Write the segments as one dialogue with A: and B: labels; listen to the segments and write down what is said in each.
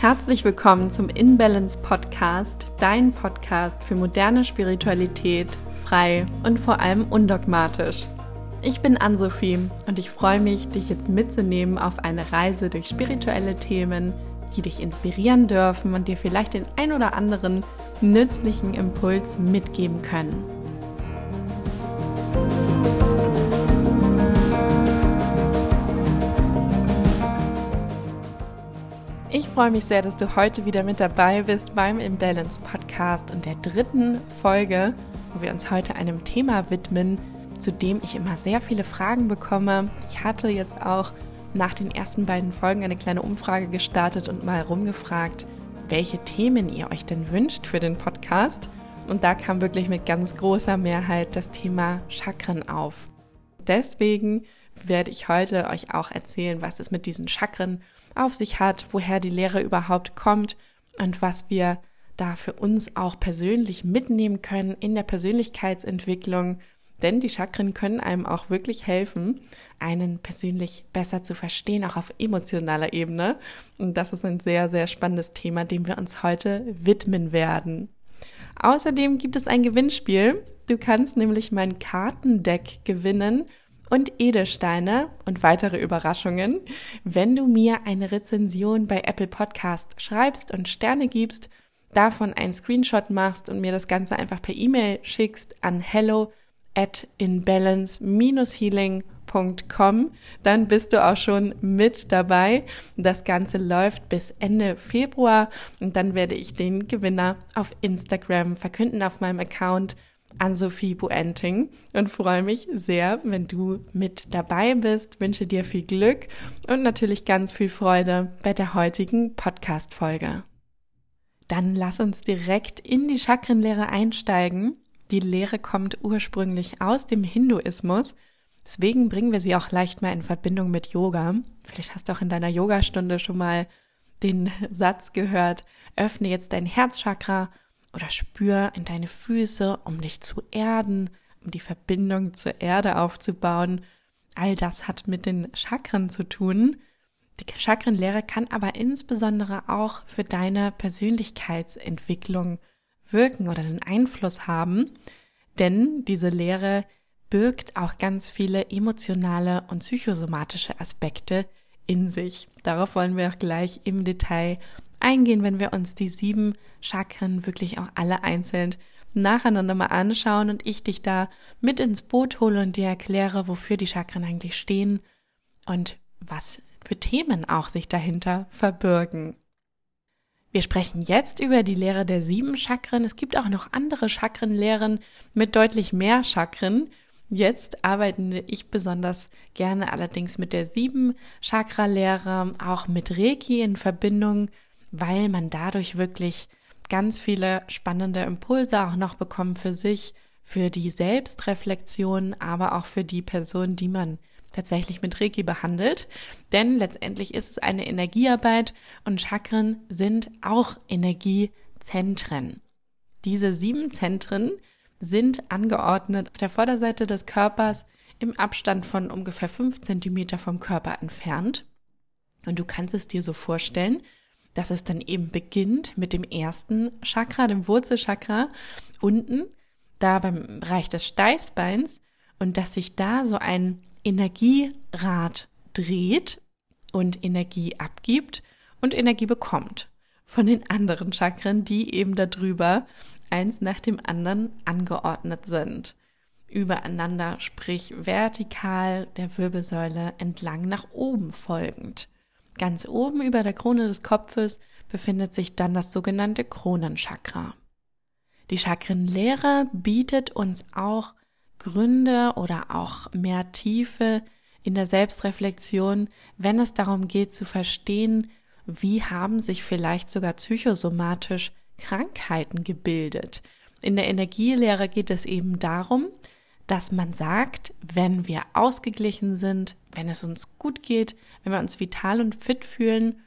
A: Herzlich willkommen zum InBalance Podcast, dein Podcast für moderne Spiritualität, frei und vor allem undogmatisch. Ich bin Ann-Sophie und ich freue mich, dich jetzt mitzunehmen auf eine Reise durch spirituelle Themen, die dich inspirieren dürfen und dir vielleicht den ein oder anderen nützlichen Impuls mitgeben können. Freue mich sehr, dass du heute wieder mit dabei bist beim Imbalance Podcast und der dritten Folge, wo wir uns heute einem Thema widmen, zu dem ich immer sehr viele Fragen bekomme. Ich hatte jetzt auch nach den ersten beiden Folgen eine kleine Umfrage gestartet und mal rumgefragt, welche Themen ihr euch denn wünscht für den Podcast. Und da kam wirklich mit ganz großer Mehrheit das Thema Chakren auf. Deswegen werde ich heute euch auch erzählen, was es mit diesen Chakren auf sich hat, woher die Lehre überhaupt kommt und was wir da für uns auch persönlich mitnehmen können in der Persönlichkeitsentwicklung. Denn die Chakren können einem auch wirklich helfen, einen persönlich besser zu verstehen, auch auf emotionaler Ebene. Und das ist ein sehr, sehr spannendes Thema, dem wir uns heute widmen werden. Außerdem gibt es ein Gewinnspiel. Du kannst nämlich mein Kartendeck gewinnen und Edelsteine und weitere Überraschungen, wenn du mir eine Rezension bei Apple Podcast schreibst und Sterne gibst, davon einen Screenshot machst und mir das Ganze einfach per E-Mail schickst an hello at inbalance-healing.com, dann bist du auch schon mit dabei. Das Ganze läuft bis Ende Februar und dann werde ich den Gewinner auf Instagram verkünden auf meinem Account an Sophie Buenting und freue mich sehr, wenn du mit dabei bist. Wünsche dir viel Glück und natürlich ganz viel Freude bei der heutigen Podcast-Folge. Dann lass uns direkt in die Chakrenlehre einsteigen. Die Lehre kommt ursprünglich aus dem Hinduismus. Deswegen bringen wir sie auch leicht mal in Verbindung mit Yoga. Vielleicht hast du auch in deiner Yogastunde schon mal den Satz gehört, öffne jetzt dein Herzchakra oder spür in deine Füße, um dich zu erden, um die Verbindung zur Erde aufzubauen. All das hat mit den Chakren zu tun. Die Chakrenlehre kann aber insbesondere auch für deine Persönlichkeitsentwicklung wirken oder einen Einfluss haben, denn diese Lehre birgt auch ganz viele emotionale und psychosomatische Aspekte in sich. Darauf wollen wir auch gleich im Detail eingehen, wenn wir uns die sieben Chakren wirklich auch alle einzeln nacheinander mal anschauen und ich dich da mit ins Boot hole und dir erkläre, wofür die Chakren eigentlich stehen und was für Themen auch sich dahinter verbirgen. Wir sprechen jetzt über die Lehre der sieben Chakren. Es gibt auch noch andere Chakrenlehren mit deutlich mehr Chakren. Jetzt arbeite ich besonders gerne allerdings mit der sieben Chakra-Lehre, auch mit Reiki in Verbindung weil man dadurch wirklich ganz viele spannende Impulse auch noch bekommt für sich, für die Selbstreflexion, aber auch für die Person, die man tatsächlich mit Reiki behandelt. Denn letztendlich ist es eine Energiearbeit und Chakren sind auch Energiezentren. Diese sieben Zentren sind angeordnet auf der Vorderseite des Körpers im Abstand von ungefähr fünf Zentimeter vom Körper entfernt. Und du kannst es dir so vorstellen, dass es dann eben beginnt mit dem ersten Chakra, dem Wurzelchakra unten, da beim Bereich des Steißbeins und dass sich da so ein Energierad dreht und Energie abgibt und Energie bekommt von den anderen Chakren, die eben darüber eins nach dem anderen angeordnet sind. Übereinander, sprich vertikal der Wirbelsäule entlang nach oben folgend. Ganz oben über der Krone des Kopfes befindet sich dann das sogenannte Kronenchakra. Die Chakrenlehre bietet uns auch Gründe oder auch mehr Tiefe in der Selbstreflexion, wenn es darum geht zu verstehen, wie haben sich vielleicht sogar psychosomatisch Krankheiten gebildet. In der Energielehre geht es eben darum, dass man sagt, wenn wir ausgeglichen sind, wenn es uns gut geht, wenn wir uns vital und fit fühlen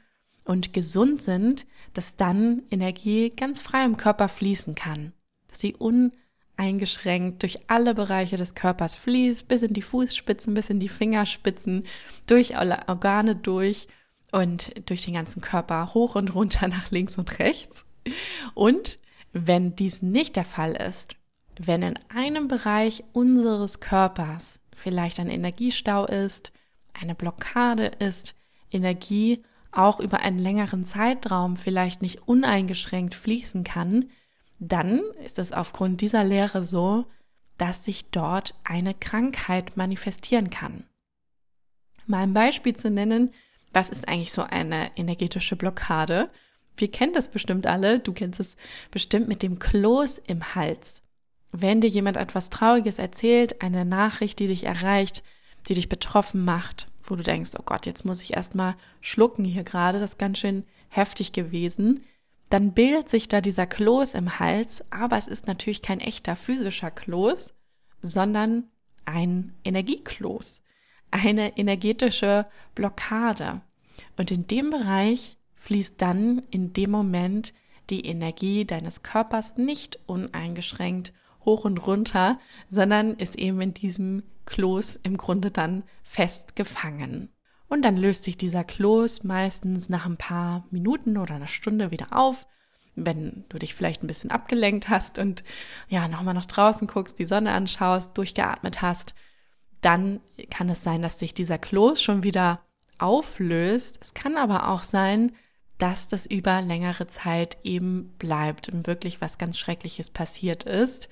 A: und gesund sind, dass dann Energie ganz frei im Körper fließen kann, dass sie uneingeschränkt durch alle Bereiche des Körpers fließt, bis in die Fußspitzen, bis in die Fingerspitzen, durch alle Organe durch und durch den ganzen Körper hoch und runter nach links und rechts. Und wenn dies nicht der Fall ist, wenn in einem Bereich unseres Körpers vielleicht ein Energiestau ist, eine Blockade ist, Energie auch über einen längeren Zeitraum vielleicht nicht uneingeschränkt fließen kann, dann ist es aufgrund dieser Lehre so, dass sich dort eine Krankheit manifestieren kann. Mal ein Beispiel zu nennen, was ist eigentlich so eine energetische Blockade? Wir kennen das bestimmt alle, du kennst es bestimmt mit dem Kloß im Hals. Wenn dir jemand etwas Trauriges erzählt, eine Nachricht, die dich erreicht, die dich betroffen macht, wo du denkst, oh Gott, jetzt muss ich erstmal schlucken hier gerade, das ist ganz schön heftig gewesen, dann bildet sich da dieser Kloß im Hals, aber es ist natürlich kein echter physischer Kloß, sondern ein Energiekloß, eine energetische Blockade. Und in dem Bereich fließt dann in dem Moment die Energie deines Körpers nicht uneingeschränkt hoch und runter, sondern ist eben in diesem Kloß im Grunde dann festgefangen. Und dann löst sich dieser Kloß meistens nach ein paar Minuten oder einer Stunde wieder auf, wenn du dich vielleicht ein bisschen abgelenkt hast und ja, nochmal nach draußen guckst, die Sonne anschaust, durchgeatmet hast, dann kann es sein, dass sich dieser Kloß schon wieder auflöst. Es kann aber auch sein, dass das über längere Zeit eben bleibt und wirklich was ganz Schreckliches passiert ist.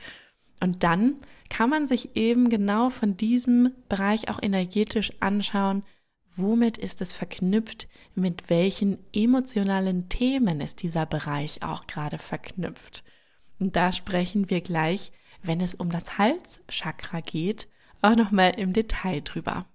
A: Und dann kann man sich eben genau von diesem Bereich auch energetisch anschauen, womit ist es verknüpft, mit welchen emotionalen Themen ist dieser Bereich auch gerade verknüpft. Und da sprechen wir gleich, wenn es um das Halschakra geht, auch nochmal im Detail drüber.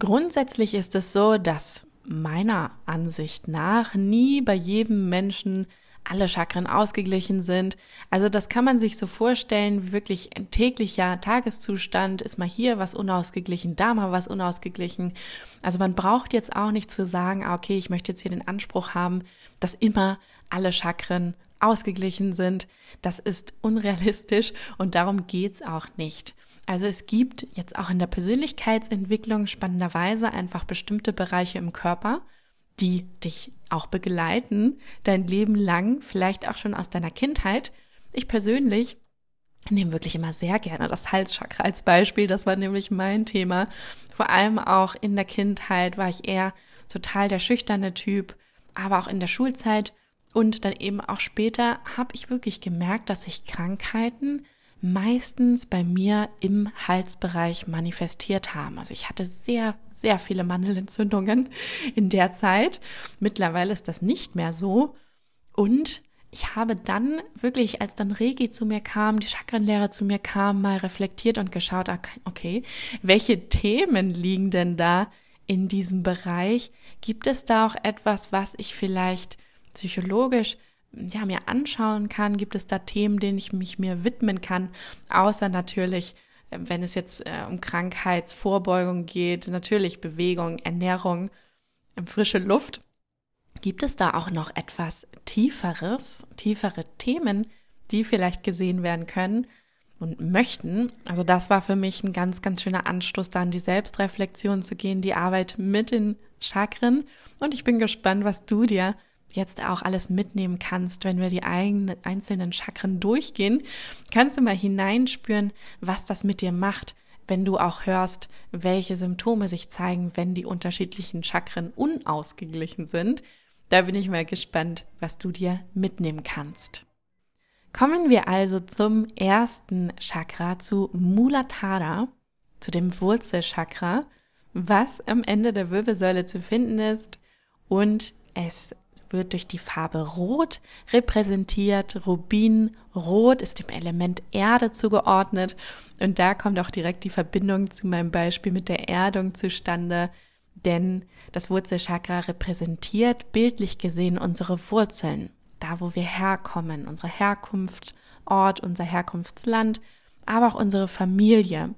A: Grundsätzlich ist es so, dass meiner Ansicht nach nie bei jedem Menschen alle Chakren ausgeglichen sind. Also das kann man sich so vorstellen, wirklich ein täglicher Tageszustand, ist mal hier was unausgeglichen, da mal was unausgeglichen. Also man braucht jetzt auch nicht zu sagen, ah, okay, ich möchte jetzt hier den Anspruch haben, dass immer alle Chakren ausgeglichen sind. Das ist unrealistisch und darum geht's auch nicht. Also es gibt jetzt auch in der Persönlichkeitsentwicklung spannenderweise einfach bestimmte Bereiche im Körper, die dich auch begleiten, dein Leben lang, vielleicht auch schon aus deiner Kindheit. Ich persönlich nehme wirklich immer sehr gerne das Halschakra als Beispiel. Das war nämlich mein Thema. Vor allem auch in der Kindheit war ich eher total der schüchterne Typ, aber auch in der Schulzeit und dann eben auch später habe ich wirklich gemerkt, dass sich Krankheiten meistens bei mir im Halsbereich manifestiert haben. Also ich hatte sehr, sehr viele Mandelentzündungen in der Zeit. Mittlerweile ist das nicht mehr so. Und ich habe dann wirklich, als dann Regi zu mir kam, die Chakrenlehre zu mir kam, mal reflektiert und geschaut, okay, welche Themen liegen denn da in diesem Bereich? Gibt es da auch etwas, was ich vielleicht psychologisch ja, mir anschauen kann? Gibt es da Themen, denen ich mich mir widmen kann? Außer natürlich, äh, wenn es jetzt äh, um Krankheitsvorbeugung geht, natürlich Bewegung, Ernährung, äh, frische Luft. Gibt es da auch noch etwas Tieferes, tiefere Themen, die vielleicht gesehen werden können und möchten? Also das war für mich ein ganz, ganz schöner Anstoß, da in die Selbstreflexion zu gehen, die Arbeit mit den Chakren. Und ich bin gespannt, was du dir jetzt auch alles mitnehmen kannst, wenn wir die eigenen, einzelnen Chakren durchgehen, kannst du mal hineinspüren, was das mit dir macht, wenn du auch hörst, welche Symptome sich zeigen, wenn die unterschiedlichen Chakren unausgeglichen sind. Da bin ich mal gespannt, was du dir mitnehmen kannst. Kommen wir also zum ersten Chakra, zu Muladhara, zu dem Wurzelchakra, was am Ende der Wirbelsäule zu finden ist und es wird durch die Farbe Rot repräsentiert. Rubinrot ist dem Element Erde zugeordnet. Und da kommt auch direkt die Verbindung zu meinem Beispiel mit der Erdung zustande. Denn das Wurzelchakra repräsentiert bildlich gesehen unsere Wurzeln. Da, wo wir herkommen, unsere Herkunftsort, unser Herkunftsland, aber auch unsere Familie.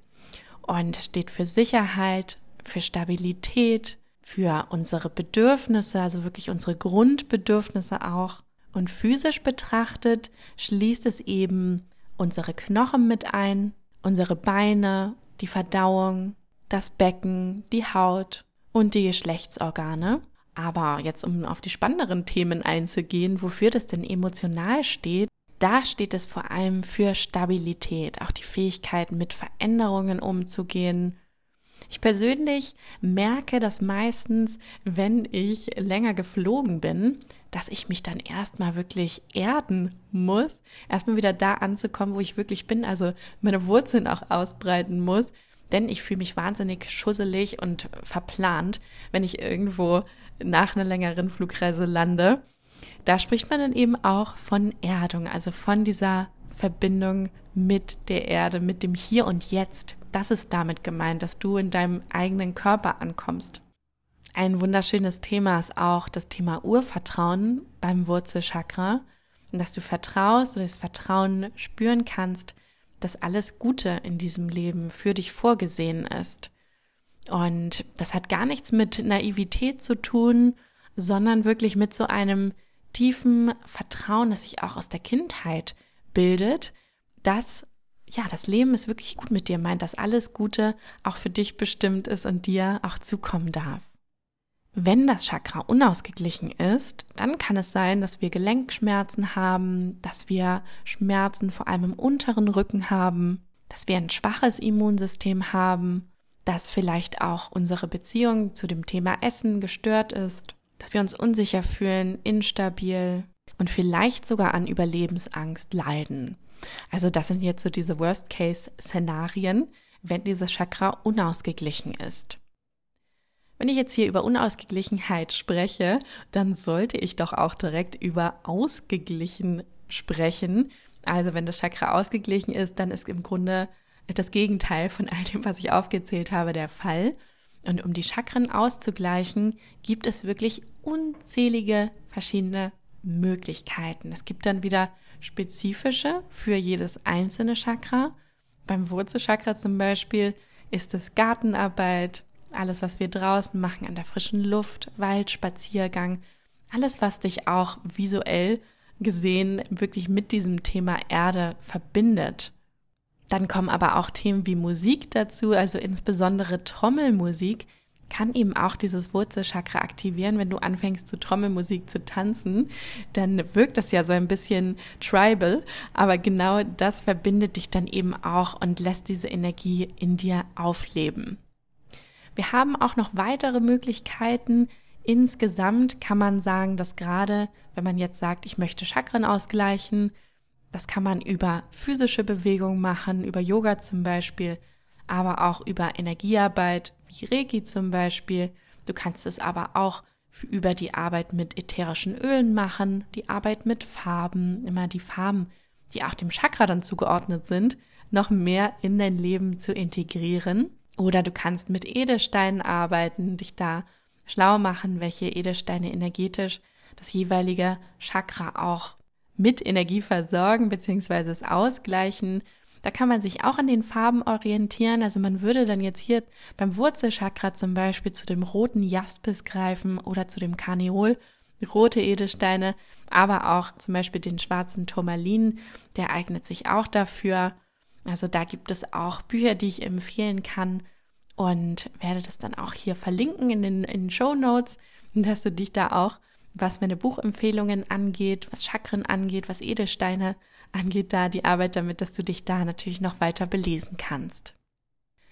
A: Und steht für Sicherheit, für Stabilität, für unsere Bedürfnisse, also wirklich unsere Grundbedürfnisse auch. Und physisch betrachtet schließt es eben unsere Knochen mit ein, unsere Beine, die Verdauung, das Becken, die Haut und die Geschlechtsorgane. Aber jetzt, um auf die spannenderen Themen einzugehen, wofür das denn emotional steht, da steht es vor allem für Stabilität, auch die Fähigkeit, mit Veränderungen umzugehen. Ich persönlich merke das meistens, wenn ich länger geflogen bin, dass ich mich dann erstmal wirklich erden muss, erstmal wieder da anzukommen, wo ich wirklich bin, also meine Wurzeln auch ausbreiten muss, denn ich fühle mich wahnsinnig schusselig und verplant, wenn ich irgendwo nach einer längeren Flugreise lande. Da spricht man dann eben auch von Erdung, also von dieser Verbindung mit der Erde, mit dem Hier und Jetzt. Das ist damit gemeint, dass du in deinem eigenen Körper ankommst. Ein wunderschönes Thema ist auch das Thema Urvertrauen beim Wurzelchakra. Und dass du vertraust und das Vertrauen spüren kannst, dass alles Gute in diesem Leben für dich vorgesehen ist. Und das hat gar nichts mit Naivität zu tun, sondern wirklich mit so einem tiefen Vertrauen, das sich auch aus der Kindheit bildet, dass ja, das Leben ist wirklich gut mit dir meint, dass alles Gute auch für dich bestimmt ist und dir auch zukommen darf. Wenn das Chakra unausgeglichen ist, dann kann es sein, dass wir Gelenkschmerzen haben, dass wir Schmerzen vor allem im unteren Rücken haben, dass wir ein schwaches Immunsystem haben, dass vielleicht auch unsere Beziehung zu dem Thema Essen gestört ist, dass wir uns unsicher fühlen, instabil und vielleicht sogar an Überlebensangst leiden. Also das sind jetzt so diese Worst-Case-Szenarien, wenn dieses Chakra unausgeglichen ist. Wenn ich jetzt hier über Unausgeglichenheit spreche, dann sollte ich doch auch direkt über ausgeglichen sprechen. Also wenn das Chakra ausgeglichen ist, dann ist im Grunde das Gegenteil von all dem, was ich aufgezählt habe, der Fall. Und um die Chakren auszugleichen, gibt es wirklich unzählige verschiedene Möglichkeiten. Es gibt dann wieder spezifische für jedes einzelne Chakra. Beim Wurzelchakra zum Beispiel ist es Gartenarbeit, alles, was wir draußen machen, an der frischen Luft, Waldspaziergang, alles, was dich auch visuell gesehen wirklich mit diesem Thema Erde verbindet. Dann kommen aber auch Themen wie Musik dazu, also insbesondere Trommelmusik kann eben auch dieses Wurzelchakra aktivieren. Wenn du anfängst zu Trommelmusik zu tanzen, dann wirkt das ja so ein bisschen tribal, aber genau das verbindet dich dann eben auch und lässt diese Energie in dir aufleben. Wir haben auch noch weitere Möglichkeiten. Insgesamt kann man sagen, dass gerade, wenn man jetzt sagt, ich möchte Chakren ausgleichen, das kann man über physische Bewegung machen, über Yoga zum Beispiel, aber auch über Energiearbeit, wie Reiki zum Beispiel. Du kannst es aber auch über die Arbeit mit ätherischen Ölen machen, die Arbeit mit Farben, immer die Farben, die auch dem Chakra dann zugeordnet sind, noch mehr in dein Leben zu integrieren. Oder du kannst mit Edelsteinen arbeiten, dich da schlau machen, welche Edelsteine energetisch das jeweilige Chakra auch mit Energie versorgen bzw. es ausgleichen. Da kann man sich auch an den Farben orientieren. Also man würde dann jetzt hier beim Wurzelchakra zum Beispiel zu dem roten Jaspis greifen oder zu dem Karneol, rote Edelsteine, aber auch zum Beispiel den schwarzen Turmalin, der eignet sich auch dafür. Also da gibt es auch Bücher, die ich empfehlen kann und werde das dann auch hier verlinken in den, in den Show Notes, dass du dich da auch, was meine Buchempfehlungen angeht, was Chakren angeht, was Edelsteine angeht, da die Arbeit damit, dass du dich da natürlich noch weiter belesen kannst.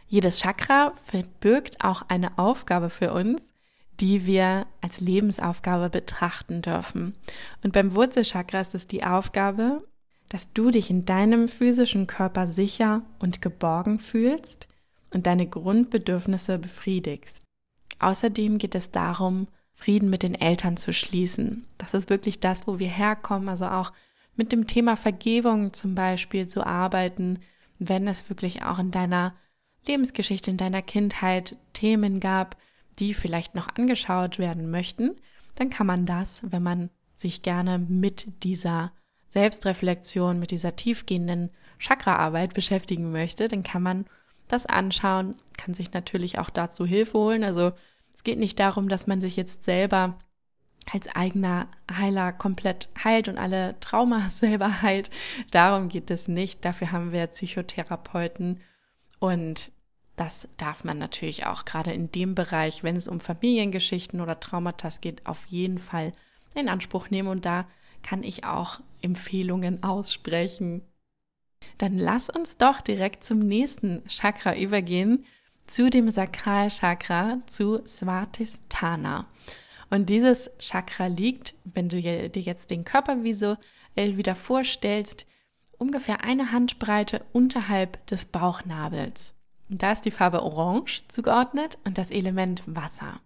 A: Jedes Chakra verbirgt auch eine Aufgabe für uns, die wir als Lebensaufgabe betrachten dürfen. Und beim Wurzelchakra ist es die Aufgabe, dass du dich in deinem physischen Körper sicher und geborgen fühlst und deine Grundbedürfnisse befriedigst. Außerdem geht es darum, Frieden mit den Eltern zu schließen. Das ist wirklich das, wo wir herkommen, also auch mit dem Thema Vergebung zum Beispiel zu arbeiten, wenn es wirklich auch in deiner Lebensgeschichte, in deiner Kindheit Themen gab, die vielleicht noch angeschaut werden möchten, dann kann man das, wenn man sich gerne mit dieser Selbstreflexion, mit dieser tiefgehenden Chakraarbeit beschäftigen möchte, dann kann man das anschauen, kann sich natürlich auch dazu Hilfe holen. Also es geht nicht darum, dass man sich jetzt selber als eigener Heiler komplett heilt und alle Traumas selber heilt. Darum geht es nicht. Dafür haben wir Psychotherapeuten und das darf man natürlich auch gerade in dem Bereich, wenn es um Familiengeschichten oder Traumata geht, auf jeden Fall in Anspruch nehmen. Und da kann ich auch Empfehlungen aussprechen. Dann lass uns doch direkt zum nächsten Chakra übergehen, zu dem Sakralchakra, zu Svatisthana. Und dieses Chakra liegt, wenn du dir jetzt den Körper visuell wieder vorstellst, ungefähr eine Handbreite unterhalb des Bauchnabels. Da ist die Farbe Orange zugeordnet und das Element Wasser.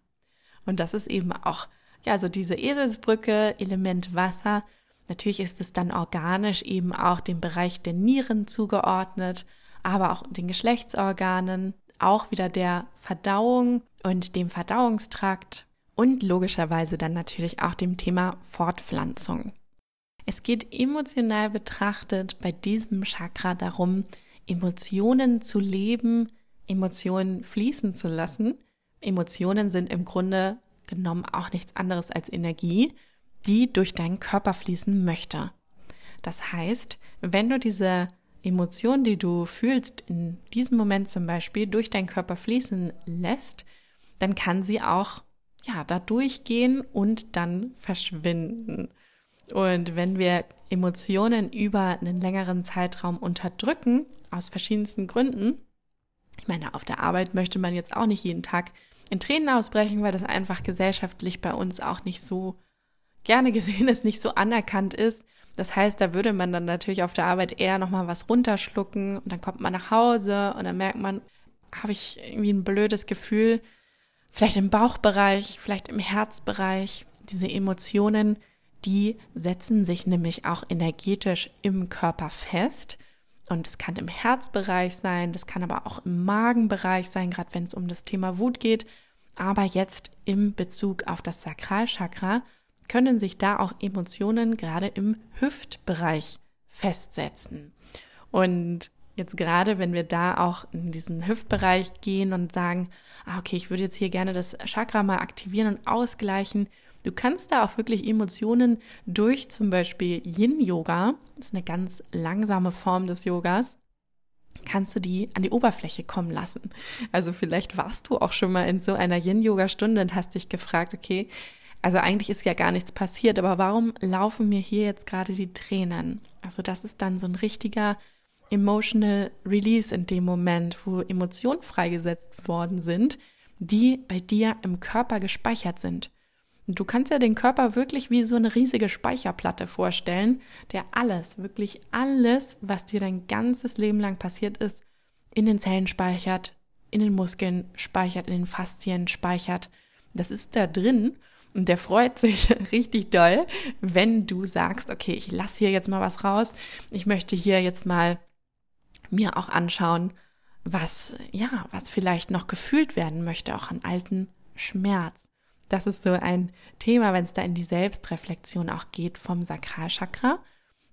A: Und das ist eben auch, ja, so diese Eselsbrücke, Element Wasser. Natürlich ist es dann organisch eben auch dem Bereich der Nieren zugeordnet, aber auch den Geschlechtsorganen, auch wieder der Verdauung und dem Verdauungstrakt und logischerweise dann natürlich auch dem Thema Fortpflanzung. Es geht emotional betrachtet bei diesem Chakra darum, Emotionen zu leben, Emotionen fließen zu lassen. Emotionen sind im Grunde genommen auch nichts anderes als Energie, die durch deinen Körper fließen möchte. Das heißt, wenn du diese Emotion, die du fühlst, in diesem Moment zum Beispiel durch deinen Körper fließen lässt, dann kann sie auch ja, da durchgehen und dann verschwinden. Und wenn wir Emotionen über einen längeren Zeitraum unterdrücken, aus verschiedensten Gründen, ich meine, auf der Arbeit möchte man jetzt auch nicht jeden Tag in Tränen ausbrechen, weil das einfach gesellschaftlich bei uns auch nicht so gerne gesehen ist, nicht so anerkannt ist. Das heißt, da würde man dann natürlich auf der Arbeit eher nochmal was runterschlucken und dann kommt man nach Hause und dann merkt man, habe ich irgendwie ein blödes Gefühl, vielleicht im Bauchbereich, vielleicht im Herzbereich, diese Emotionen, die setzen sich nämlich auch energetisch im Körper fest. Und es kann im Herzbereich sein, das kann aber auch im Magenbereich sein, gerade wenn es um das Thema Wut geht. Aber jetzt im Bezug auf das Sakralchakra können sich da auch Emotionen gerade im Hüftbereich festsetzen. Und jetzt gerade, wenn wir da auch in diesen Hüftbereich gehen und sagen, ah, okay, ich würde jetzt hier gerne das Chakra mal aktivieren und ausgleichen, Du kannst da auch wirklich Emotionen durch zum Beispiel Yin-Yoga, das ist eine ganz langsame Form des Yogas, kannst du die an die Oberfläche kommen lassen. Also vielleicht warst du auch schon mal in so einer Yin-Yoga-Stunde und hast dich gefragt, okay, also eigentlich ist ja gar nichts passiert, aber warum laufen mir hier jetzt gerade die Tränen? Also das ist dann so ein richtiger emotional Release in dem Moment, wo Emotionen freigesetzt worden sind, die bei dir im Körper gespeichert sind. Und du kannst ja den Körper wirklich wie so eine riesige Speicherplatte vorstellen, der alles, wirklich alles, was dir dein ganzes Leben lang passiert ist, in den Zellen speichert, in den Muskeln speichert, in den Faszien speichert. Das ist da drin und der freut sich richtig doll, wenn du sagst, okay, ich lasse hier jetzt mal was raus. Ich möchte hier jetzt mal mir auch anschauen, was, ja, was vielleicht noch gefühlt werden möchte, auch an alten Schmerz. Das ist so ein Thema, wenn es da in die Selbstreflexion auch geht vom Sakralchakra.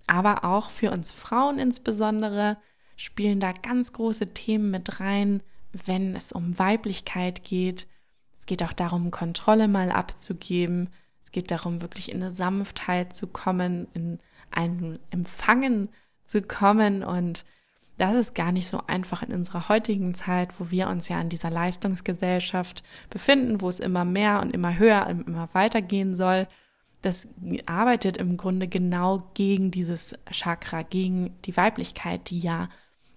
A: Aber auch für uns Frauen insbesondere spielen da ganz große Themen mit rein, wenn es um Weiblichkeit geht. Es geht auch darum, Kontrolle mal abzugeben. Es geht darum, wirklich in eine Sanftheit zu kommen, in ein Empfangen zu kommen und das ist gar nicht so einfach in unserer heutigen Zeit, wo wir uns ja in dieser Leistungsgesellschaft befinden, wo es immer mehr und immer höher und immer weiter gehen soll. Das arbeitet im Grunde genau gegen dieses Chakra, gegen die Weiblichkeit, die ja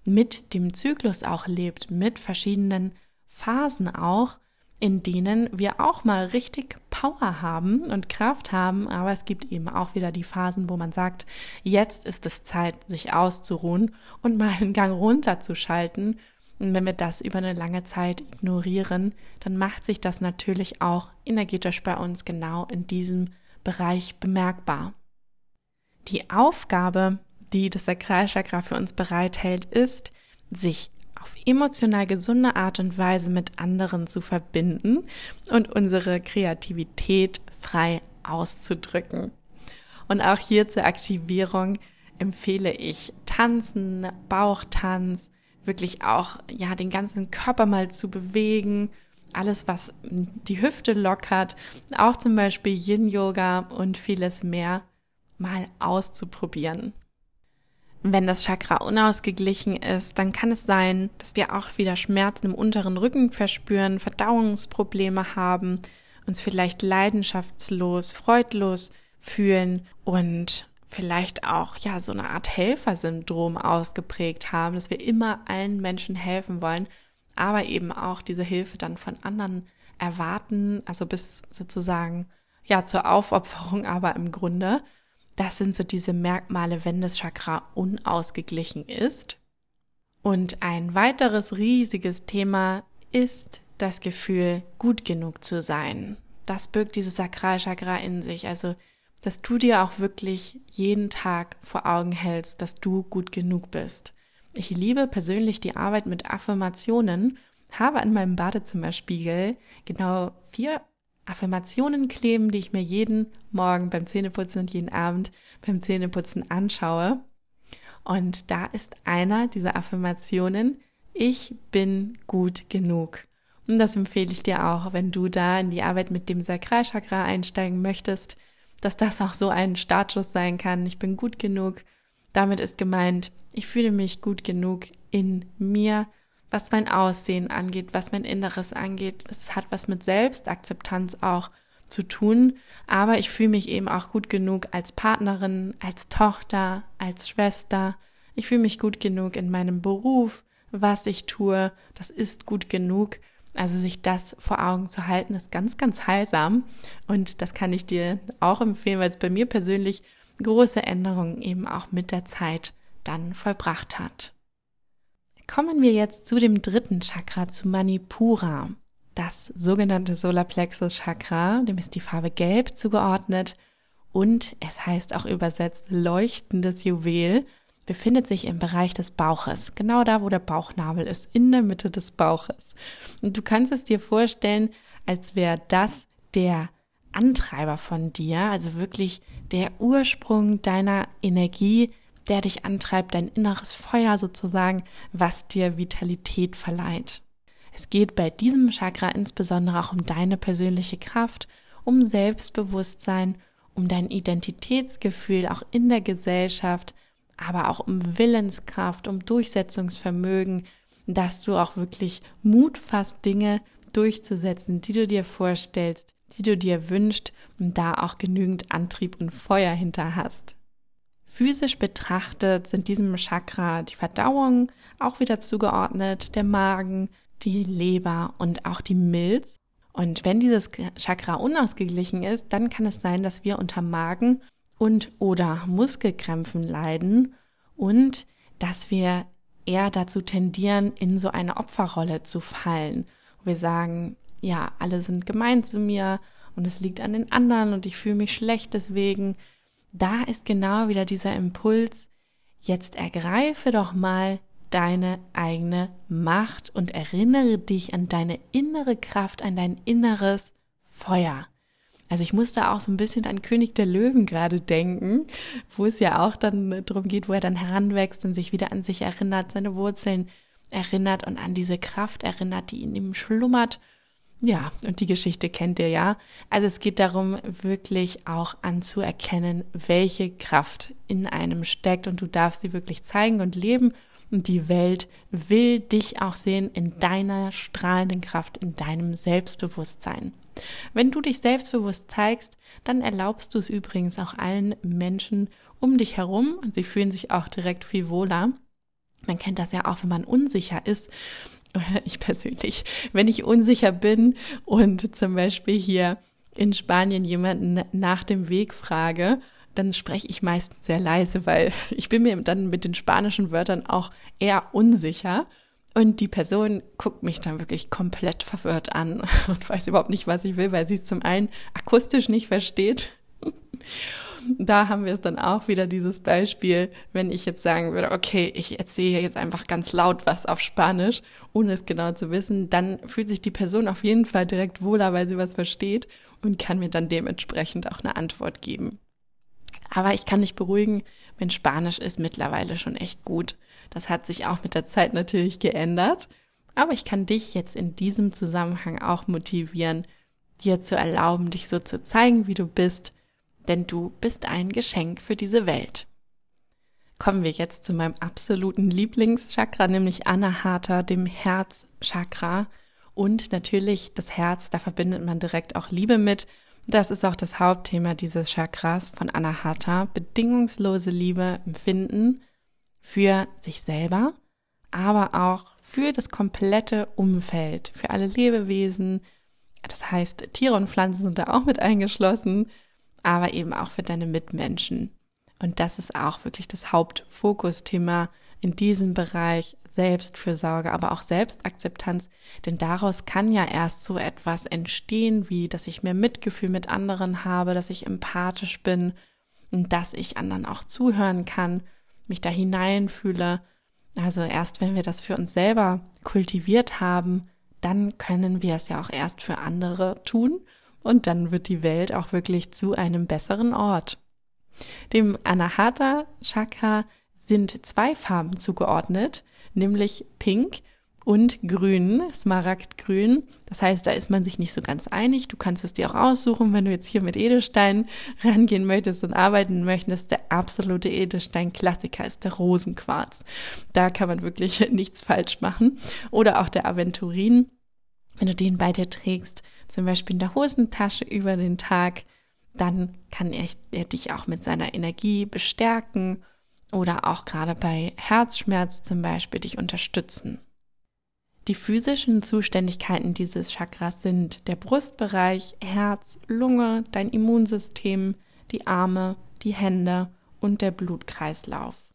A: mit dem Zyklus auch lebt, mit verschiedenen Phasen auch in denen wir auch mal richtig Power haben und Kraft haben, aber es gibt eben auch wieder die Phasen, wo man sagt, jetzt ist es Zeit, sich auszuruhen und mal einen Gang runterzuschalten. Und wenn wir das über eine lange Zeit ignorieren, dann macht sich das natürlich auch energetisch bei uns genau in diesem Bereich bemerkbar. Die Aufgabe, die das Sakralchakra für uns bereithält, ist, sich auf emotional gesunde Art und Weise mit anderen zu verbinden und unsere Kreativität frei auszudrücken. Und auch hier zur Aktivierung empfehle ich Tanzen, Bauchtanz, wirklich auch, ja, den ganzen Körper mal zu bewegen, alles, was die Hüfte lockert, auch zum Beispiel Yin-Yoga und vieles mehr mal auszuprobieren. Wenn das Chakra unausgeglichen ist, dann kann es sein, dass wir auch wieder Schmerzen im unteren Rücken verspüren, Verdauungsprobleme haben, uns vielleicht leidenschaftslos, freudlos fühlen und vielleicht auch ja so eine Art Helfersyndrom ausgeprägt haben, dass wir immer allen Menschen helfen wollen, aber eben auch diese Hilfe dann von anderen erwarten, also bis sozusagen ja zur Aufopferung, aber im Grunde das sind so diese Merkmale, wenn das Chakra unausgeglichen ist. Und ein weiteres riesiges Thema ist das Gefühl, gut genug zu sein. Das birgt dieses Sakralchakra in sich. Also, dass du dir auch wirklich jeden Tag vor Augen hältst, dass du gut genug bist. Ich liebe persönlich die Arbeit mit Affirmationen, habe an meinem Badezimmerspiegel genau vier Affirmationen kleben, die ich mir jeden Morgen beim Zähneputzen und jeden Abend beim Zähneputzen anschaue. Und da ist einer dieser Affirmationen, ich bin gut genug. Und das empfehle ich dir auch, wenn du da in die Arbeit mit dem Sakralchakra einsteigen möchtest, dass das auch so ein Startschuss sein kann. Ich bin gut genug. Damit ist gemeint, ich fühle mich gut genug in mir was mein Aussehen angeht, was mein Inneres angeht. Es hat was mit Selbstakzeptanz auch zu tun, aber ich fühle mich eben auch gut genug als Partnerin, als Tochter, als Schwester. Ich fühle mich gut genug in meinem Beruf, was ich tue, das ist gut genug. Also sich das vor Augen zu halten, ist ganz, ganz heilsam. Und das kann ich dir auch empfehlen, weil es bei mir persönlich große Änderungen eben auch mit der Zeit dann vollbracht hat. Kommen wir jetzt zu dem dritten Chakra, zu Manipura. Das sogenannte Solarplexus Chakra, dem ist die Farbe Gelb zugeordnet und es heißt auch übersetzt leuchtendes Juwel, befindet sich im Bereich des Bauches, genau da, wo der Bauchnabel ist, in der Mitte des Bauches. Und du kannst es dir vorstellen, als wäre das der Antreiber von dir, also wirklich der Ursprung deiner Energie, der dich antreibt, dein inneres Feuer sozusagen, was dir Vitalität verleiht. Es geht bei diesem Chakra insbesondere auch um deine persönliche Kraft, um Selbstbewusstsein, um dein Identitätsgefühl auch in der Gesellschaft, aber auch um Willenskraft, um Durchsetzungsvermögen, dass du auch wirklich Mut fasst, Dinge durchzusetzen, die du dir vorstellst, die du dir wünschst und da auch genügend Antrieb und Feuer hinter hast. Physisch betrachtet sind diesem Chakra die Verdauung auch wieder zugeordnet, der Magen, die Leber und auch die Milz. Und wenn dieses Chakra unausgeglichen ist, dann kann es sein, dass wir unter Magen und oder Muskelkrämpfen leiden und dass wir eher dazu tendieren, in so eine Opferrolle zu fallen. Wir sagen, ja, alle sind gemein zu mir und es liegt an den anderen und ich fühle mich schlecht deswegen da ist genau wieder dieser Impuls, jetzt ergreife doch mal deine eigene Macht und erinnere dich an deine innere Kraft, an dein inneres Feuer. Also ich musste auch so ein bisschen an König der Löwen gerade denken, wo es ja auch dann darum geht, wo er dann heranwächst und sich wieder an sich erinnert, seine Wurzeln erinnert und an diese Kraft erinnert, die in ihm schlummert ja, und die Geschichte kennt ihr ja. Also es geht darum, wirklich auch anzuerkennen, welche Kraft in einem steckt und du darfst sie wirklich zeigen und leben. Und die Welt will dich auch sehen in deiner strahlenden Kraft, in deinem Selbstbewusstsein. Wenn du dich selbstbewusst zeigst, dann erlaubst du es übrigens auch allen Menschen um dich herum und sie fühlen sich auch direkt viel wohler. Man kennt das ja auch, wenn man unsicher ist ich persönlich, wenn ich unsicher bin und zum Beispiel hier in Spanien jemanden nach dem Weg frage, dann spreche ich meistens sehr leise, weil ich bin mir dann mit den spanischen Wörtern auch eher unsicher. Und die Person guckt mich dann wirklich komplett verwirrt an und weiß überhaupt nicht, was ich will, weil sie es zum einen akustisch nicht versteht da haben wir es dann auch wieder dieses Beispiel, wenn ich jetzt sagen würde, okay, ich erzähle jetzt einfach ganz laut was auf Spanisch, ohne es genau zu wissen, dann fühlt sich die Person auf jeden Fall direkt wohler, weil sie was versteht und kann mir dann dementsprechend auch eine Antwort geben. Aber ich kann dich beruhigen, mein Spanisch ist mittlerweile schon echt gut. Das hat sich auch mit der Zeit natürlich geändert. Aber ich kann dich jetzt in diesem Zusammenhang auch motivieren, dir zu erlauben, dich so zu zeigen, wie du bist, denn du bist ein Geschenk für diese Welt. kommen wir jetzt zu meinem absoluten Lieblingschakra, nämlich Anahata, dem Herzchakra. Und natürlich das Herz, da verbindet man direkt auch Liebe mit. Das ist auch das Hauptthema dieses Chakras von Anahata. Bedingungslose Liebe empfinden für sich selber, aber auch für das komplette Umfeld, für alle Lebewesen. Das heißt, Tiere und Pflanzen sind da auch mit eingeschlossen, aber eben auch für deine Mitmenschen. Und das ist auch wirklich das Hauptfokusthema in diesem Bereich Selbstfürsorge, aber auch Selbstakzeptanz, denn daraus kann ja erst so etwas entstehen, wie dass ich mehr Mitgefühl mit anderen habe, dass ich empathisch bin und dass ich anderen auch zuhören kann, mich da hineinfühle. Also erst wenn wir das für uns selber kultiviert haben, dann können wir es ja auch erst für andere tun und dann wird die Welt auch wirklich zu einem besseren Ort. Dem Anahata Chakra sind zwei Farben zugeordnet, nämlich Pink und Grün, Smaragdgrün. Das heißt, da ist man sich nicht so ganz einig. Du kannst es dir auch aussuchen, wenn du jetzt hier mit Edelstein rangehen möchtest und arbeiten möchtest. Der absolute Edelstein-Klassiker ist der Rosenquarz. Da kann man wirklich nichts falsch machen. Oder auch der Aventurin, wenn du den bei dir trägst, zum Beispiel in der Hosentasche über den Tag, dann kann er, er dich auch mit seiner Energie bestärken oder auch gerade bei Herzschmerz zum Beispiel dich unterstützen. Die physischen Zuständigkeiten dieses Chakras sind der Brustbereich, Herz, Lunge, dein Immunsystem, die Arme, die Hände und der Blutkreislauf.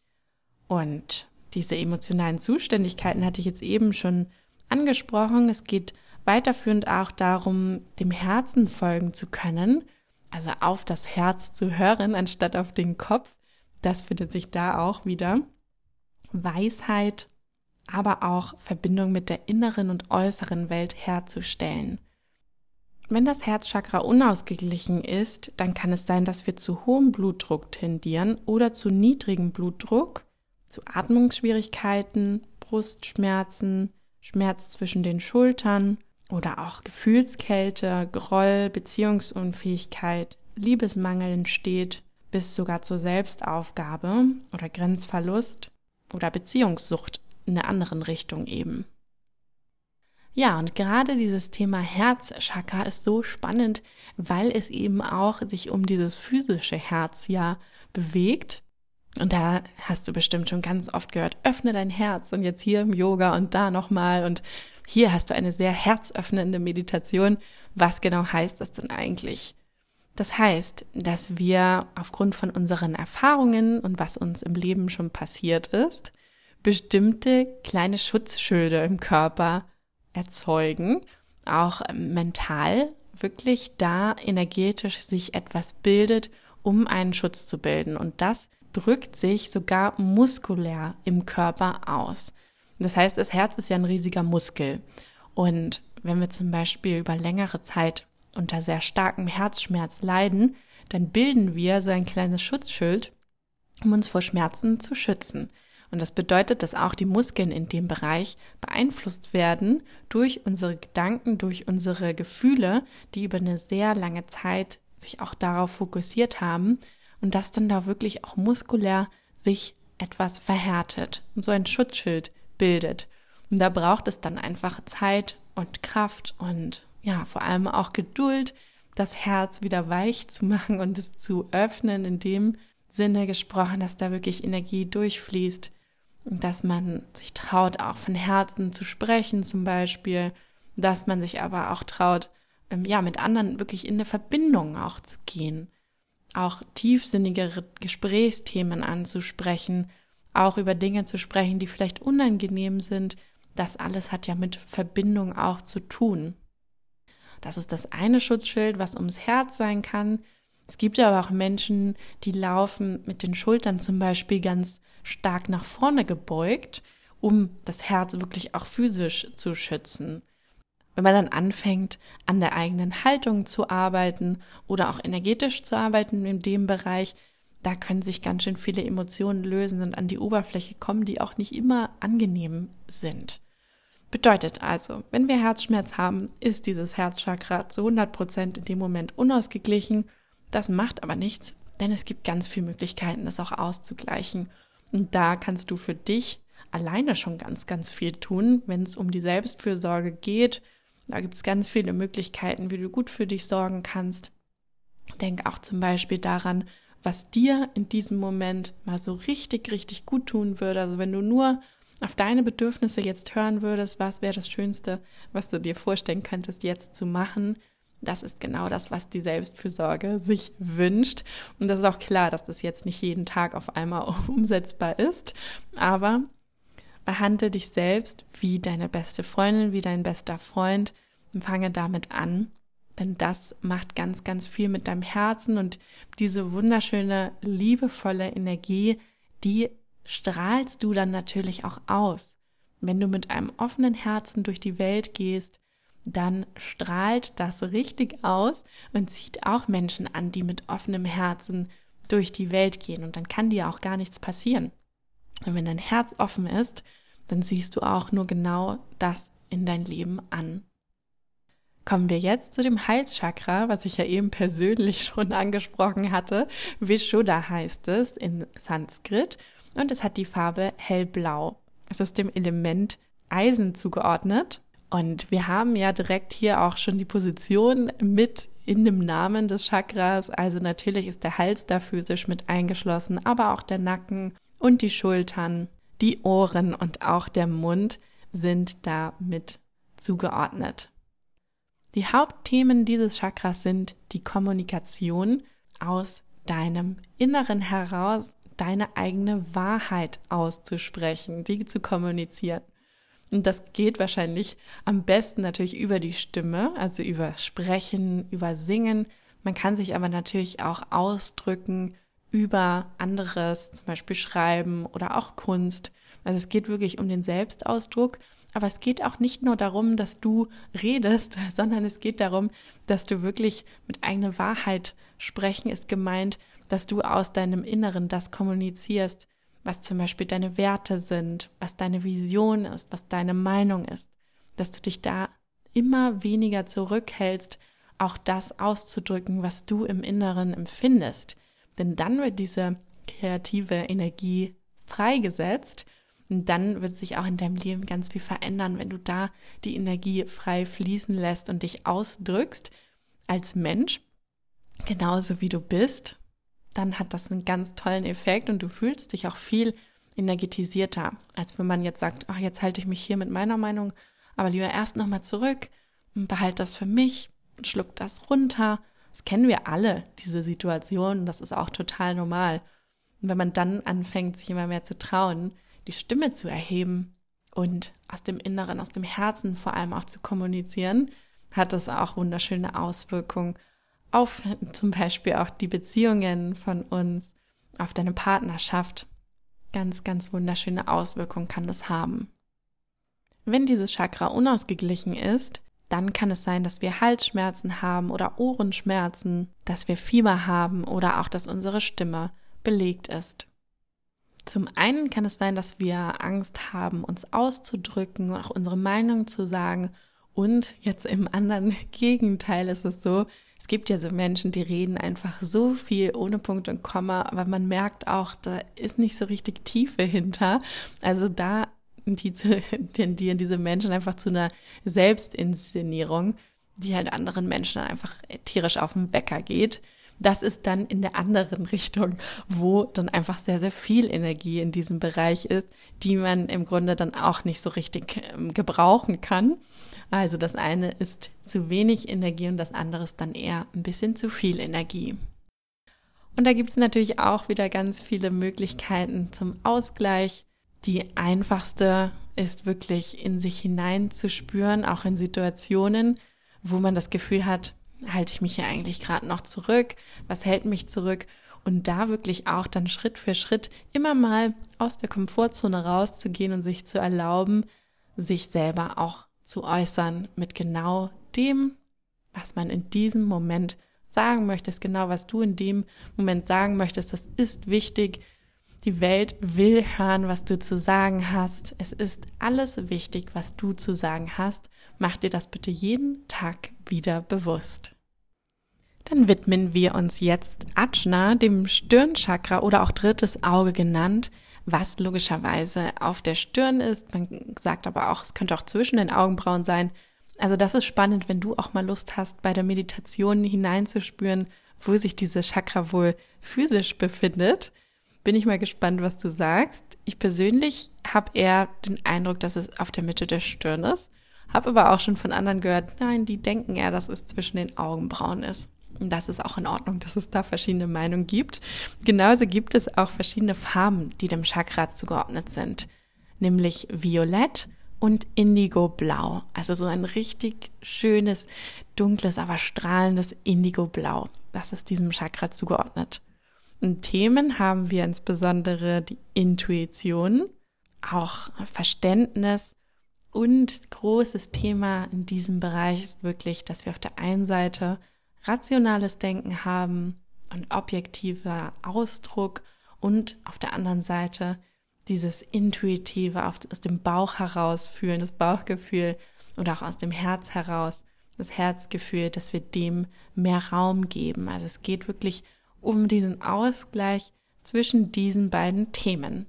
A: Und diese emotionalen Zuständigkeiten hatte ich jetzt eben schon angesprochen. Es geht weiterführend auch darum, dem Herzen folgen zu können, also auf das Herz zu hören, anstatt auf den Kopf das findet sich da auch wieder. Weisheit, aber auch Verbindung mit der inneren und äußeren Welt herzustellen. Wenn das Herzchakra unausgeglichen ist, dann kann es sein, dass wir zu hohem Blutdruck tendieren oder zu niedrigem Blutdruck, zu Atmungsschwierigkeiten, Brustschmerzen, Schmerz zwischen den Schultern oder auch Gefühlskälte, Groll, Beziehungsunfähigkeit, Liebesmangel entsteht bis sogar zur Selbstaufgabe oder Grenzverlust oder Beziehungssucht in einer anderen Richtung eben. Ja, und gerade dieses Thema Herzchakra ist so spannend, weil es eben auch sich um dieses physische Herz ja bewegt. Und da hast du bestimmt schon ganz oft gehört, öffne dein Herz und jetzt hier im Yoga und da nochmal und hier hast du eine sehr herzöffnende Meditation. Was genau heißt das denn eigentlich? Das heißt, dass wir aufgrund von unseren Erfahrungen und was uns im Leben schon passiert ist, bestimmte kleine Schutzschilde im Körper erzeugen, auch mental wirklich da energetisch sich etwas bildet, um einen Schutz zu bilden. Und das drückt sich sogar muskulär im Körper aus. Das heißt, das Herz ist ja ein riesiger Muskel. Und wenn wir zum Beispiel über längere Zeit unter sehr starkem Herzschmerz leiden, dann bilden wir so ein kleines Schutzschild, um uns vor Schmerzen zu schützen. Und das bedeutet, dass auch die Muskeln in dem Bereich beeinflusst werden durch unsere Gedanken, durch unsere Gefühle, die über eine sehr lange Zeit sich auch darauf fokussiert haben und dass dann da wirklich auch muskulär sich etwas verhärtet und so ein Schutzschild bildet. Und da braucht es dann einfach Zeit und Kraft und ja, vor allem auch Geduld, das Herz wieder weich zu machen und es zu öffnen, in dem Sinne gesprochen, dass da wirklich Energie durchfließt und dass man sich traut, auch von Herzen zu sprechen zum Beispiel, dass man sich aber auch traut, ähm, ja, mit anderen wirklich in eine Verbindung auch zu gehen, auch tiefsinnigere Gesprächsthemen anzusprechen, auch über Dinge zu sprechen, die vielleicht unangenehm sind. Das alles hat ja mit Verbindung auch zu tun. Das ist das eine Schutzschild, was ums Herz sein kann. Es gibt aber auch Menschen, die laufen mit den Schultern zum Beispiel ganz stark nach vorne gebeugt, um das Herz wirklich auch physisch zu schützen. Wenn man dann anfängt, an der eigenen Haltung zu arbeiten oder auch energetisch zu arbeiten in dem Bereich, da können sich ganz schön viele Emotionen lösen und an die Oberfläche kommen, die auch nicht immer angenehm sind. Bedeutet also, wenn wir Herzschmerz haben, ist dieses Herzchakra zu 100 Prozent in dem Moment unausgeglichen. Das macht aber nichts, denn es gibt ganz viele Möglichkeiten, es auch auszugleichen. Und da kannst du für dich alleine schon ganz, ganz viel tun, wenn es um die Selbstfürsorge geht. Da gibt es ganz viele Möglichkeiten, wie du gut für dich sorgen kannst. Denk auch zum Beispiel daran, was dir in diesem Moment mal so richtig, richtig gut tun würde. Also wenn du nur auf deine Bedürfnisse jetzt hören würdest, was wäre das Schönste, was du dir vorstellen könntest, jetzt zu machen, das ist genau das, was die Selbstfürsorge sich wünscht. Und das ist auch klar, dass das jetzt nicht jeden Tag auf einmal umsetzbar ist. Aber behandle dich selbst wie deine beste Freundin, wie dein bester Freund und fange damit an. Denn das macht ganz, ganz viel mit deinem Herzen und diese wunderschöne, liebevolle Energie, die strahlst du dann natürlich auch aus. Wenn du mit einem offenen Herzen durch die Welt gehst, dann strahlt das richtig aus und zieht auch Menschen an, die mit offenem Herzen durch die Welt gehen. Und dann kann dir auch gar nichts passieren. Und wenn dein Herz offen ist, dann siehst du auch nur genau das in dein Leben an. Kommen wir jetzt zu dem Halschakra, was ich ja eben persönlich schon angesprochen hatte. Vishuddha heißt es in Sanskrit und es hat die Farbe hellblau. Es ist dem Element Eisen zugeordnet und wir haben ja direkt hier auch schon die Position mit in dem Namen des Chakras. Also natürlich ist der Hals da physisch mit eingeschlossen, aber auch der Nacken und die Schultern, die Ohren und auch der Mund sind da mit zugeordnet. Die Hauptthemen dieses Chakras sind die Kommunikation aus deinem Inneren heraus, deine eigene Wahrheit auszusprechen, die zu kommunizieren. Und das geht wahrscheinlich am besten natürlich über die Stimme, also über Sprechen, über Singen. Man kann sich aber natürlich auch ausdrücken über anderes, zum Beispiel Schreiben oder auch Kunst. Also es geht wirklich um den Selbstausdruck. Aber es geht auch nicht nur darum, dass du redest, sondern es geht darum, dass du wirklich mit eigener Wahrheit sprechen ist gemeint, dass du aus deinem Inneren das kommunizierst, was zum Beispiel deine Werte sind, was deine Vision ist, was deine Meinung ist, dass du dich da immer weniger zurückhältst, auch das auszudrücken, was du im Inneren empfindest. Denn dann wird diese kreative Energie freigesetzt und dann wird sich auch in deinem Leben ganz viel verändern, wenn du da die Energie frei fließen lässt und dich ausdrückst als Mensch, genauso wie du bist dann hat das einen ganz tollen Effekt und du fühlst dich auch viel energetisierter, als wenn man jetzt sagt, ach, jetzt halte ich mich hier mit meiner Meinung, aber lieber erst nochmal zurück und behalte das für mich, schluck das runter. Das kennen wir alle, diese Situation, das ist auch total normal. Und wenn man dann anfängt, sich immer mehr zu trauen, die Stimme zu erheben und aus dem Inneren, aus dem Herzen vor allem auch zu kommunizieren, hat das auch wunderschöne Auswirkungen auf zum Beispiel auch die Beziehungen von uns, auf deine Partnerschaft. Ganz, ganz wunderschöne Auswirkungen kann das haben. Wenn dieses Chakra unausgeglichen ist, dann kann es sein, dass wir Halsschmerzen haben oder Ohrenschmerzen, dass wir Fieber haben oder auch, dass unsere Stimme belegt ist. Zum einen kann es sein, dass wir Angst haben, uns auszudrücken und auch unsere Meinung zu sagen. Und jetzt im anderen Gegenteil ist es so, es gibt ja so Menschen, die reden einfach so viel ohne Punkt und Komma, aber man merkt auch, da ist nicht so richtig Tiefe hinter. Also da die tendieren diese Menschen einfach zu einer Selbstinszenierung, die halt anderen Menschen einfach tierisch auf den Wecker geht. Das ist dann in der anderen Richtung, wo dann einfach sehr, sehr viel Energie in diesem Bereich ist, die man im Grunde dann auch nicht so richtig ähm, gebrauchen kann. Also das eine ist zu wenig Energie und das andere ist dann eher ein bisschen zu viel Energie. Und da gibt es natürlich auch wieder ganz viele Möglichkeiten zum Ausgleich. Die einfachste ist wirklich in sich hineinzuspüren, auch in Situationen, wo man das Gefühl hat, halte ich mich hier eigentlich gerade noch zurück? Was hält mich zurück? Und da wirklich auch dann Schritt für Schritt immer mal aus der Komfortzone rauszugehen und sich zu erlauben, sich selber auch zu äußern mit genau dem, was man in diesem Moment sagen möchtest, genau was du in dem Moment sagen möchtest, das ist wichtig. Die Welt will hören, was du zu sagen hast. Es ist alles wichtig, was du zu sagen hast. Mach dir das bitte jeden Tag wieder bewusst. Dann widmen wir uns jetzt Ajna, dem Stirnchakra oder auch drittes Auge genannt, was logischerweise auf der Stirn ist. Man sagt aber auch, es könnte auch zwischen den Augenbrauen sein. Also das ist spannend, wenn du auch mal Lust hast, bei der Meditation hineinzuspüren, wo sich dieses Chakra wohl physisch befindet. Bin ich mal gespannt, was du sagst. Ich persönlich habe eher den Eindruck, dass es auf der Mitte der Stirn ist. Habe aber auch schon von anderen gehört, nein, die denken eher, dass es zwischen den Augenbrauen ist. Und das ist auch in Ordnung, dass es da verschiedene Meinungen gibt. Genauso gibt es auch verschiedene Farben, die dem Chakra zugeordnet sind. Nämlich Violett und Indigo-Blau. Also so ein richtig schönes, dunkles, aber strahlendes Indigo-Blau. Das ist diesem Chakra zugeordnet. Themen haben wir insbesondere die Intuition, auch Verständnis und großes Thema in diesem Bereich ist wirklich, dass wir auf der einen Seite rationales Denken haben und objektiver Ausdruck und auf der anderen Seite dieses intuitive aus dem Bauch heraus fühlen, das Bauchgefühl oder auch aus dem Herz heraus, das Herzgefühl, dass wir dem mehr Raum geben. Also es geht wirklich um diesen Ausgleich zwischen diesen beiden Themen.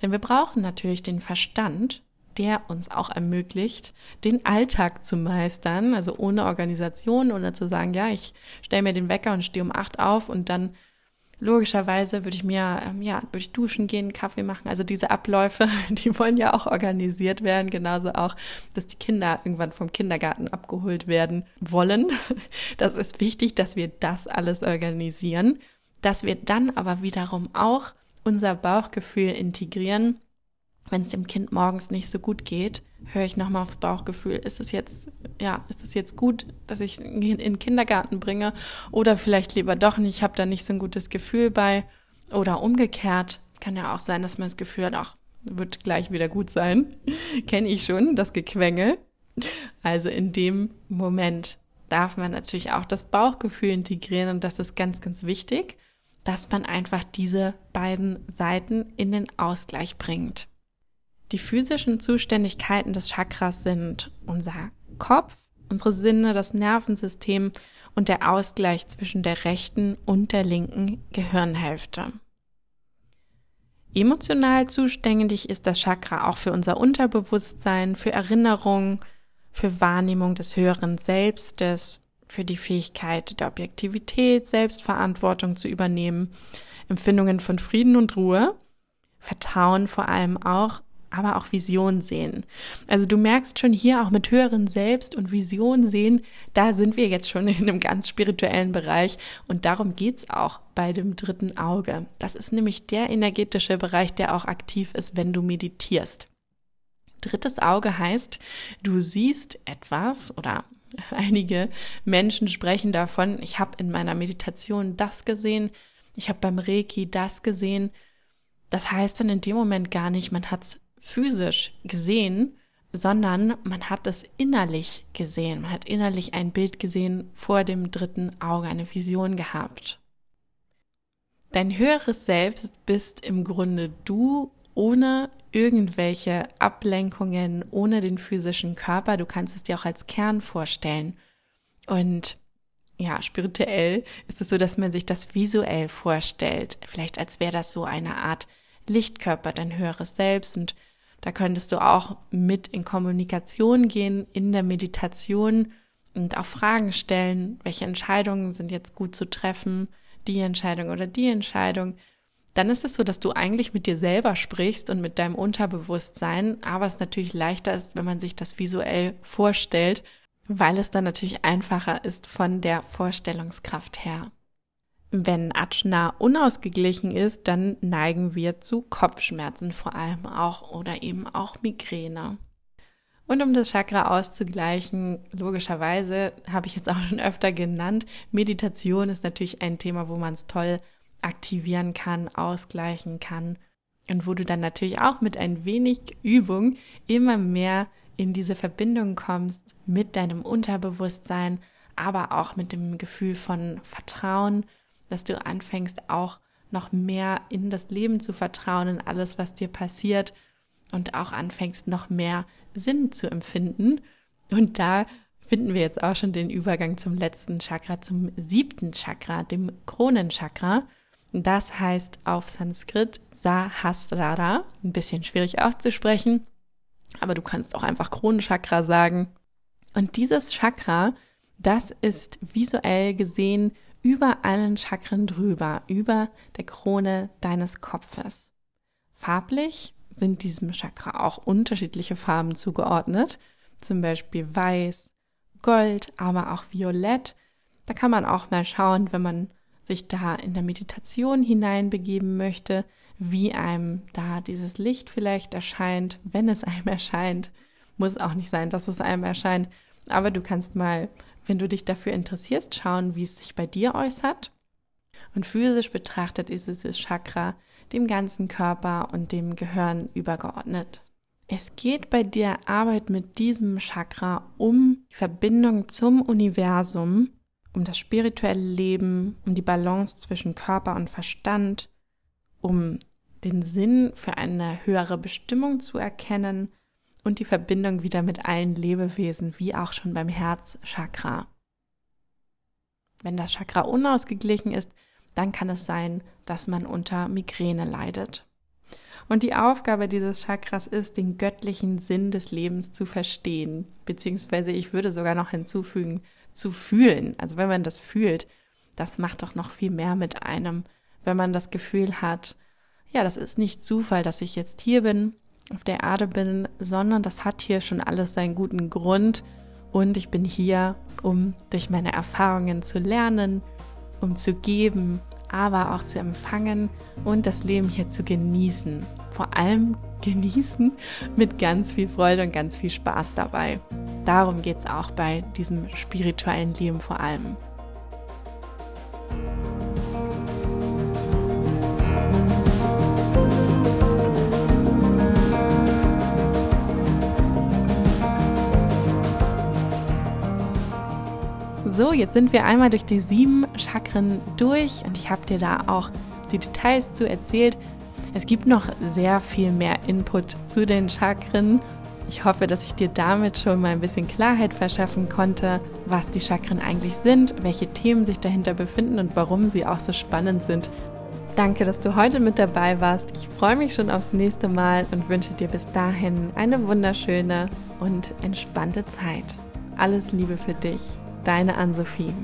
A: Denn wir brauchen natürlich den Verstand, der uns auch ermöglicht, den Alltag zu meistern, also ohne Organisation, ohne zu sagen, ja, ich stelle mir den Wecker und stehe um acht auf und dann logischerweise würde ich mir, ähm, ja, würde ich duschen gehen, Kaffee machen. Also diese Abläufe, die wollen ja auch organisiert werden. Genauso auch, dass die Kinder irgendwann vom Kindergarten abgeholt werden wollen. Das ist wichtig, dass wir das alles organisieren. Dass wir dann aber wiederum auch unser Bauchgefühl integrieren wenn es dem Kind morgens nicht so gut geht, höre ich nochmal aufs Bauchgefühl. Ist es jetzt, ja, ist es jetzt gut, dass ich in den Kindergarten bringe? Oder vielleicht lieber doch nicht, ich habe da nicht so ein gutes Gefühl bei. Oder umgekehrt, kann ja auch sein, dass man das Gefühl hat, ach, wird gleich wieder gut sein. Kenne ich schon, das Gequengel. Also in dem Moment darf man natürlich auch das Bauchgefühl integrieren und das ist ganz, ganz wichtig, dass man einfach diese beiden Seiten in den Ausgleich bringt. Die physischen Zuständigkeiten des Chakras sind unser Kopf, unsere Sinne, das Nervensystem und der Ausgleich zwischen der rechten und der linken Gehirnhälfte. Emotional zuständig ist das Chakra auch für unser Unterbewusstsein, für Erinnerung, für Wahrnehmung des höheren Selbstes, für die Fähigkeit der Objektivität, Selbstverantwortung zu übernehmen, Empfindungen von Frieden und Ruhe, Vertrauen vor allem auch aber auch Vision sehen. Also du merkst schon hier auch mit höheren Selbst und Vision sehen, da sind wir jetzt schon in einem ganz spirituellen Bereich und darum geht's auch bei dem dritten Auge. Das ist nämlich der energetische Bereich, der auch aktiv ist, wenn du meditierst. Drittes Auge heißt, du siehst etwas oder einige Menschen sprechen davon, ich habe in meiner Meditation das gesehen, ich habe beim Reiki das gesehen. Das heißt dann in dem Moment gar nicht, man hat's physisch gesehen, sondern man hat es innerlich gesehen. Man hat innerlich ein Bild gesehen vor dem dritten Auge, eine Vision gehabt. Dein höheres Selbst bist im Grunde du ohne irgendwelche Ablenkungen, ohne den physischen Körper. Du kannst es dir auch als Kern vorstellen. Und ja, spirituell ist es so, dass man sich das visuell vorstellt. Vielleicht als wäre das so eine Art Lichtkörper, dein höheres Selbst und da könntest du auch mit in Kommunikation gehen in der Meditation und auch Fragen stellen, welche Entscheidungen sind jetzt gut zu treffen, die Entscheidung oder die Entscheidung. Dann ist es so, dass du eigentlich mit dir selber sprichst und mit deinem Unterbewusstsein, aber es natürlich leichter ist, wenn man sich das visuell vorstellt, weil es dann natürlich einfacher ist von der Vorstellungskraft her. Wenn Ajna unausgeglichen ist, dann neigen wir zu Kopfschmerzen vor allem auch oder eben auch Migräne. Und um das Chakra auszugleichen, logischerweise habe ich jetzt auch schon öfter genannt, Meditation ist natürlich ein Thema, wo man es toll aktivieren kann, ausgleichen kann und wo du dann natürlich auch mit ein wenig Übung immer mehr in diese Verbindung kommst mit deinem Unterbewusstsein, aber auch mit dem Gefühl von Vertrauen dass du anfängst auch noch mehr in das Leben zu vertrauen, in alles, was dir passiert und auch anfängst noch mehr Sinn zu empfinden. Und da finden wir jetzt auch schon den Übergang zum letzten Chakra, zum siebten Chakra, dem Kronenchakra. Das heißt auf Sanskrit Sahasrara, ein bisschen schwierig auszusprechen, aber du kannst auch einfach Kronenchakra sagen. Und dieses Chakra, das ist visuell gesehen über allen Chakren drüber, über der Krone deines Kopfes. Farblich sind diesem Chakra auch unterschiedliche Farben zugeordnet, zum Beispiel weiß, Gold, aber auch Violett. Da kann man auch mal schauen, wenn man sich da in der Meditation hineinbegeben möchte, wie einem da dieses Licht vielleicht erscheint, wenn es einem erscheint. Muss auch nicht sein, dass es einem erscheint, aber du kannst mal, wenn du dich dafür interessierst, schauen, wie es sich bei dir äußert. Und physisch betrachtet ist dieses Chakra dem ganzen Körper und dem Gehirn übergeordnet. Es geht bei der Arbeit mit diesem Chakra um die Verbindung zum Universum, um das spirituelle Leben, um die Balance zwischen Körper und Verstand, um den Sinn für eine höhere Bestimmung zu erkennen und die Verbindung wieder mit allen Lebewesen, wie auch schon beim Herzchakra. Wenn das Chakra unausgeglichen ist, dann kann es sein, dass man unter Migräne leidet. Und die Aufgabe dieses Chakras ist, den göttlichen Sinn des Lebens zu verstehen, beziehungsweise ich würde sogar noch hinzufügen, zu fühlen. Also wenn man das fühlt, das macht doch noch viel mehr mit einem, wenn man das Gefühl hat, ja, das ist nicht Zufall, dass ich jetzt hier bin, auf der Erde bin, sondern das hat hier schon alles seinen guten Grund und ich bin hier, um durch meine Erfahrungen zu lernen, um zu geben, aber auch zu empfangen und das Leben hier zu genießen. Vor allem genießen mit ganz viel Freude und ganz viel Spaß dabei. Darum geht es auch bei diesem spirituellen Leben vor allem. So, jetzt sind wir einmal durch die sieben Chakren durch und ich habe dir da auch die Details zu erzählt. Es gibt noch sehr viel mehr Input zu den Chakren. Ich hoffe, dass ich dir damit schon mal ein bisschen Klarheit verschaffen konnte, was die Chakren eigentlich sind, welche Themen sich dahinter befinden und warum sie auch so spannend sind. Danke, dass du heute mit dabei warst. Ich freue mich schon aufs nächste Mal und wünsche dir bis dahin eine wunderschöne und entspannte Zeit. Alles Liebe für dich deine Ann-Sophie.